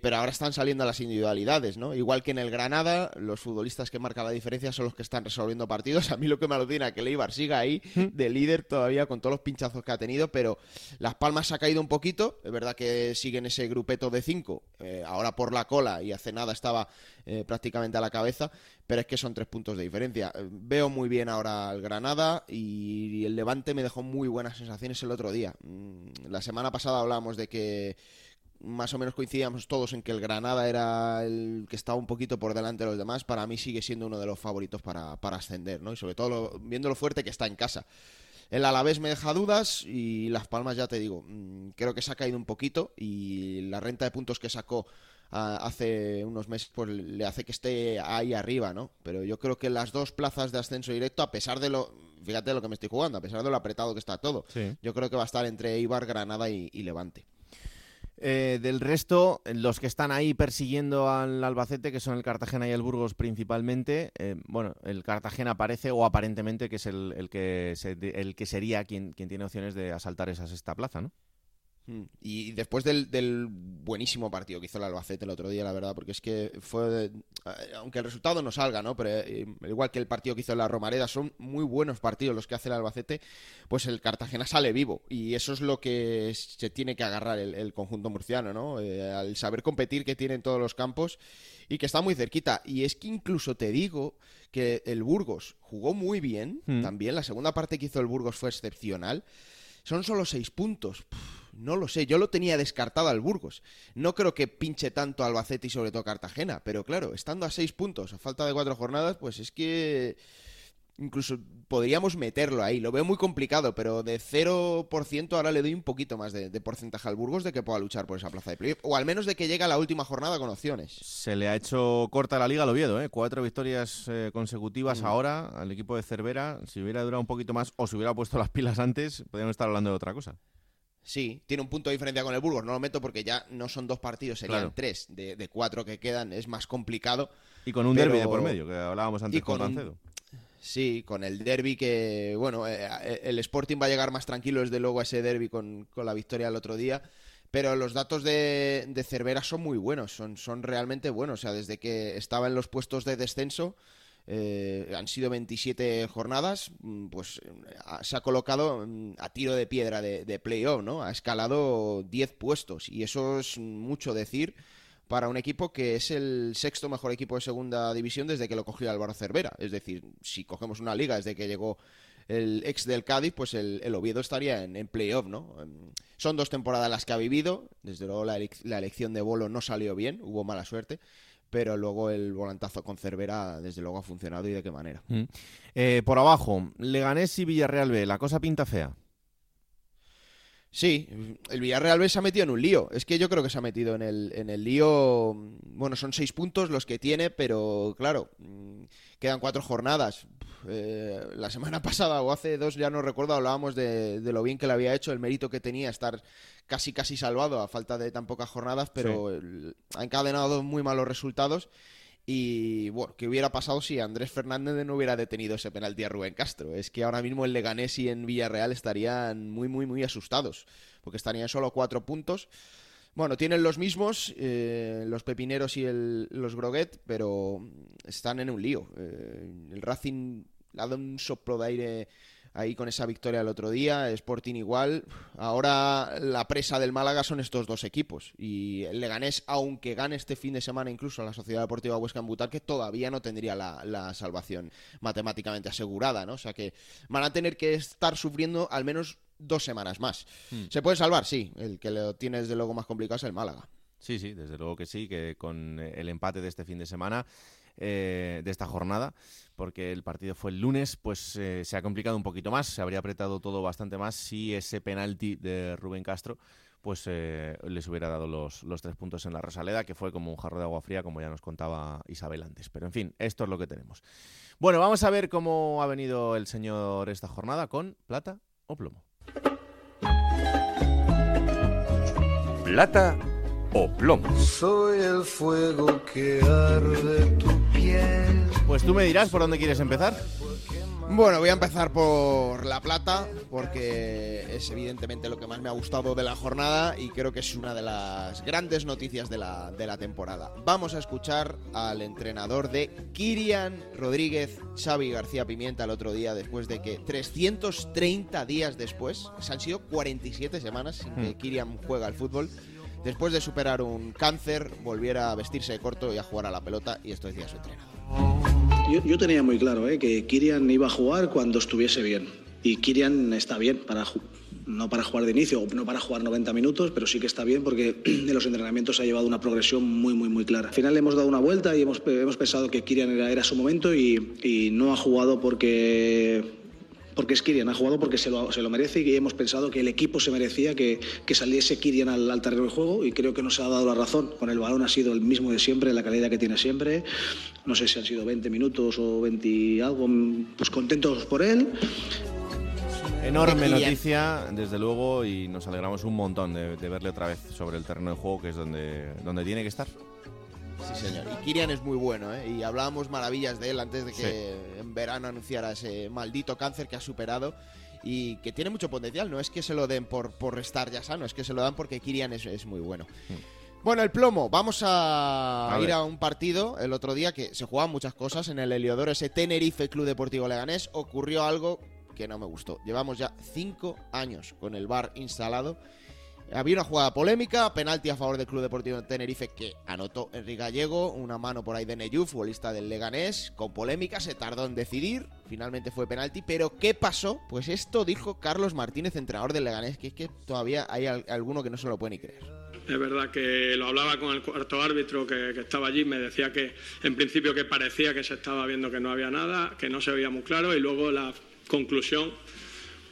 pero ahora están saliendo las individualidades, ¿no? Igual que en el Granada, los futbolistas que marcan la diferencia son los que están resolviendo partidos. A mí lo que me alucina es que Leibar siga ahí de líder todavía con todos los pinchazos que ha tenido, pero Las Palmas ha caído un poquito. Es verdad que siguen ese grupeto de cinco, eh, ahora por la cola y hace nada estaba eh, prácticamente a la cabeza, pero es que son tres puntos de diferencia. Eh, veo muy bien ahora el Granada y el Levante me dejó muy buenas sensaciones el otro día. Mm, la semana pasada hablábamos de que más o menos coincidíamos todos en que el Granada era el que estaba un poquito por delante de los demás. Para mí sigue siendo uno de los favoritos para, ascender, ¿no? Y sobre todo viendo lo fuerte que está en casa. El Alavés me deja dudas y Las Palmas, ya te digo, mm, creo que se ha caído un poquito y la renta de puntos que sacó hace unos meses, pues le hace que esté ahí arriba, ¿no? Pero yo creo que las dos plazas de ascenso directo, a pesar de lo, fíjate lo que me estoy jugando, a pesar de lo apretado que está todo, yo creo que va a estar entre Ibar, Granada y, Levante. Eh, del resto, los que están ahí persiguiendo al Albacete, que son el Cartagena y el Burgos principalmente, eh, bueno, el Cartagena parece o aparentemente que es el, que, el que sería quien, quien tiene opciones de asaltar esa sexta plaza, ¿no? Mm. Y después del, buenísimo partido que hizo el Albacete el otro día, la verdad, porque es que fue, eh, aunque el resultado no salga, ¿no? Pero eh, igual que el partido que hizo la Romareda, son muy buenos partidos los que hace el Albacete, pues el Cartagena sale vivo y eso es lo que se tiene que agarrar el, conjunto murciano, ¿no? Eh, al saber competir que tiene en todos los campos y que está muy cerquita. Y es que incluso te digo que el Burgos jugó muy bien, mm. también la segunda parte que hizo el Burgos fue excepcional. Son solo seis puntos. No lo sé, yo lo tenía descartado al Burgos. No creo que pinche tanto Albacete y sobre todo Cartagena, pero claro, estando a seis puntos, a falta de cuatro jornadas, pues es que incluso podríamos meterlo ahí. Lo veo muy complicado, pero de 0% ahora le doy un poquito más de, porcentaje al Burgos de que pueda luchar por esa plaza de playoff. O al menos de que llegue a la última jornada con opciones. Se le ha hecho corta la liga al Oviedo, ¿eh? Cuatro victorias eh, consecutivas mm. ahora al equipo de Cervera. Si hubiera durado un poquito más o si hubiera puesto las pilas antes, podríamos estar hablando de otra cosa. Sí, tiene un punto de diferencia con el Burgos. No lo meto porque ya no son dos partidos, serían tres de, cuatro que quedan. Es más complicado. Y con un derby de por medio, que hablábamos antes con, con Sí, con el derby que, bueno, eh, eh, el Sporting va a llegar más tranquilo desde luego a ese derby con, la victoria el otro día. Pero los datos de, Cervera son muy buenos, son, son realmente buenos. O sea, desde que estaba en los puestos de descenso, eh, han sido 27 jornadas, mm, pues se ha colocado mm, a tiro de piedra de, playoff, ¿no? Ha escalado 10 puestos y eso es mucho decir para un equipo que es el sexto mejor equipo de segunda división desde que lo cogió Álvaro Cervera. Es decir, si cogemos una liga desde que llegó el ex del Cádiz, pues el, Oviedo estaría en, playoff, ¿no? Em, son dos temporadas las que ha vivido, desde luego la, elección de Bolo no salió bien, hubo mala suerte, pero luego el volantazo con Cervera desde luego ha funcionado y de qué manera. Mm. Eh, por abajo, Leganés y Villarreal B, la cosa pinta fea. Sí, el Villarreal B se ha metido en un lío. Es que yo creo que se ha metido en el, en el lío. Bueno, son seis puntos los que tiene, pero claro, mm, quedan cuatro jornadas. Eh, la semana pasada o hace dos, ya no recuerdo, hablábamos de, lo bien que le había hecho, el mérito que tenía estar casi casi salvado a falta de tan pocas jornadas, pero ha encadenado muy malos resultados. Y bueno, ¿qué hubiera pasado si Andrés Fernández no hubiera detenido ese penalti a Rubén Castro? Es que ahora mismo el Leganés y en Villarreal estarían muy, muy, muy asustados, porque estarían solo cuatro puntos. Bueno, tienen los mismos, eh, los Pepineros y el, los Groguet, pero están en un lío. Eh, el Racing ha dado un soplo de aire ahí con esa victoria el otro día, Sporting igual. Ahora la presa del Málaga son estos dos equipos. Y el Leganés, aunque gane este fin de semana incluso a la Sociedad Deportiva Huesca en Butarque, todavía no tendría la, salvación matemáticamente asegurada, ¿no? O sea que van a tener que estar sufriendo al menos dos semanas más. Hmm. ¿Se puede salvar? Sí. El que lo tiene desde luego más complicado es el Málaga. Sí, sí, desde luego que sí, que con el empate de este fin de semana eh, de esta jornada, porque el partido fue el lunes, pues eh, se ha complicado un poquito más, se habría apretado todo bastante más si ese penalti de Rubén Castro pues eh, les hubiera dado los, los, tres puntos en la Rosaleda, que fue como un jarro de agua fría, como ya nos contaba Isabel antes. Pero en fin, esto es lo que tenemos. Bueno, vamos a ver cómo ha venido el señor esta jornada con plata o plomo. Plata o plomo. Soy el fuego que arde tu piel. Pues tú me dirás por dónde quieres empezar. Bueno, voy a empezar por La Plata, porque es evidentemente lo que más me ha gustado de la jornada y creo que es una de las grandes noticias de la, de la temporada. Vamos a escuchar al entrenador de Kirian Rodríguez, Xavi García Pimienta, el otro día, después de que 330 días después, se han sido 47 semanas sin que hmm. Kirian juega al fútbol, después de superar un cáncer, volviera a vestirse de corto y a jugar a la pelota, y esto decía su entrenador. Yo, tenía muy claro ¿eh? que Kirian iba a jugar cuando estuviese bien. Y Kirian está bien, para, no para jugar de inicio, no para jugar 90 minutos, pero sí que está bien porque en los entrenamientos ha llevado una progresión muy, muy, muy clara. Al final le hemos dado una vuelta y hemos, hemos pensado que Kirian era, era su momento y, y no ha jugado porque porque es Kirian, ha jugado porque se lo, se lo merece y hemos pensado que el equipo se merecía que, que saliese Kirian al, terreno de juego y creo que nos ha dado la razón. Con el balón ha sido el mismo de siempre, la calidad que tiene siempre. No sé si han sido 20 minutos o 20 algo, pues contentos por él. Enorme noticia, desde luego, y nos alegramos un montón de, de verle otra vez sobre el terreno de juego, que es donde, donde tiene que estar. Sí, señor. Y Kirian es muy bueno, ¿eh? Y hablábamos maravillas de él antes de que en verano anunciara ese maldito cáncer que ha superado y que tiene mucho potencial. No es que se lo den por, por restar ya sano, es que se lo dan porque Kirian es, muy bueno. Mm. Bueno, el plomo. Vamos a, ir a un partido el otro día que se jugaban muchas cosas en el Heliodoro, ese Tenerife Club Deportivo Leganés. Ocurrió algo que no me gustó. Llevamos ya cinco años con el bar instalado había una jugada polémica, penalti a favor del Club Deportivo Tenerife que anotó Enrique Gallego, una mano por ahí de Neyuf, futbolista del Leganés, con polémica, se tardó en decidir, finalmente fue penalti, pero ¿qué pasó? Pues esto dijo Carlos Martínez, entrenador del Leganés, que es que todavía hay alguno que no se lo puede ni creer. Es verdad que lo hablaba con el cuarto árbitro que, que, estaba allí, me decía que en principio que parecía que se estaba viendo que no había nada, que no se veía muy claro y luego la conclusión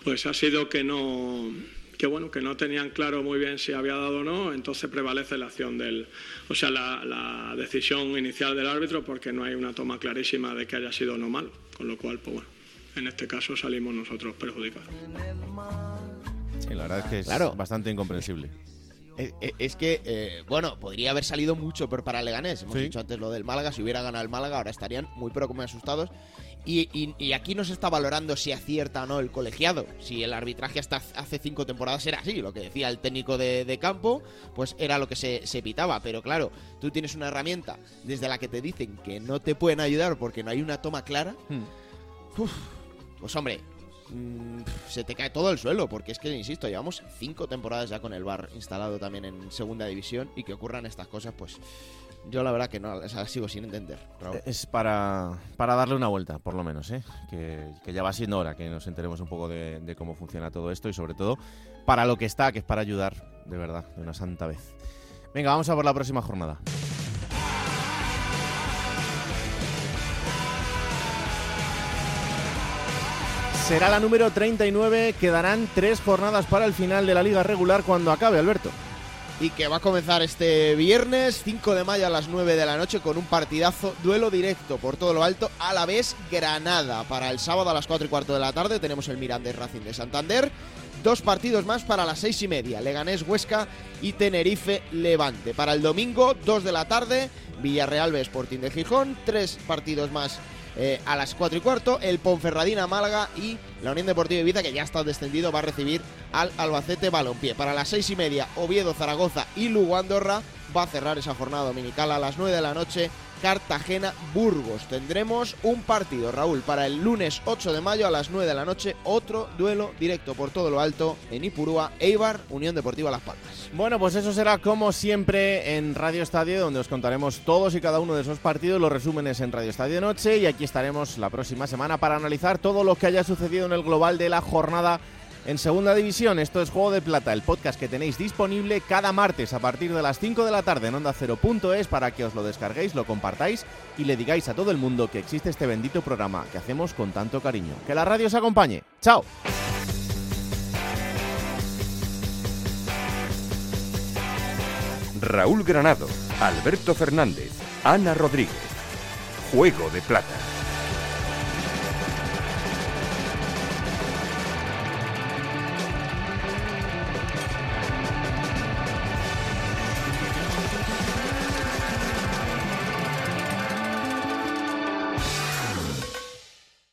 pues ha sido que no que bueno, que no tenían claro muy bien si había dado o no, entonces prevalece la acción del, o sea, la, decisión inicial del árbitro porque no hay una toma clarísima de que haya sido o no mal, con lo cual, pues bueno, en este caso salimos nosotros perjudicados. Sí, la verdad es que es bastante incomprensible. Es, que, eh, bueno, podría haber salido mucho pero para Leganés. Hemos dicho antes lo del Málaga. Si hubiera ganado el Málaga, ahora estarían muy pero como asustados. Y, aquí no se está valorando si acierta o no el colegiado. Si el arbitraje hasta hace cinco temporadas era así, lo que decía el técnico de, campo, pues era lo que se, se, pitaba. Pero claro, tú tienes una herramienta desde la que te dicen que no te pueden ayudar porque no hay una toma clara. Hmm. pues hombre, mm, se te cae todo el suelo, porque es que, insisto, llevamos cinco temporadas ya con el bar instalado también en segunda división y que ocurran estas cosas, pues yo la verdad que no, sigo sin entender. Es para, para darle una vuelta, por lo menos, ¿eh? que, ya va siendo hora que nos enteremos un poco de cómo funciona todo esto y sobre todo para lo que está, que es para ayudar, de verdad, de una santa vez. Venga, vamos a por la próxima jornada. será la número 39. Quedarán tres jornadas para el final de la liga regular cuando acabe, Alberto. Y que va a comenzar este viernes 5 de mayo a las 9 de la noche con un partidazo, duelo directo por todo lo alto, a la vez Granada. Para el sábado a las 4 y cuarto de la tarde tenemos el Mirandés Racing de Santander. Dos partidos más para las seis y media, Leganés Huesca y Tenerife Levante. Para el domingo, 2 de la tarde, Villarreal Sporting de Gijón. Tres partidos más eh, a las 4 y cuarto. El Ponferradina Málaga y la Unión Deportiva Ibiza, que ya está descendido, va a recibir al Albacete Balompié. Para las 6 y media, Oviedo, Zaragoza y Lugo Andorra va a cerrar esa jornada dominical a las 9 de la noche Cartagena-Burgos. Tendremos un partido, Raúl, para el lunes 8 de mayo a las 9 de la noche, otro duelo directo por todo lo alto en Ipurúa, Eibar, Unión Deportiva Las Palmas. Bueno, pues eso será como siempre en Radio Estadio, donde os contaremos todos y cada uno de esos partidos, los resúmenes en Radio Estadio Noche y aquí estaremos la próxima semana para analizar todo lo que haya sucedido en el global de la jornada en Segunda División. Esto es Juego de Plata, el podcast que tenéis disponible cada martes a partir de las 5 de la tarde en Onda Cero.es para que os lo descarguéis, lo compartáis y le digáis a todo el mundo que existe este bendito programa que hacemos con tanto cariño. Que la radio os acompañe. ¡Chao! Raúl Granado, Alberto Fernández, Ana Rodríguez. Juego de Plata.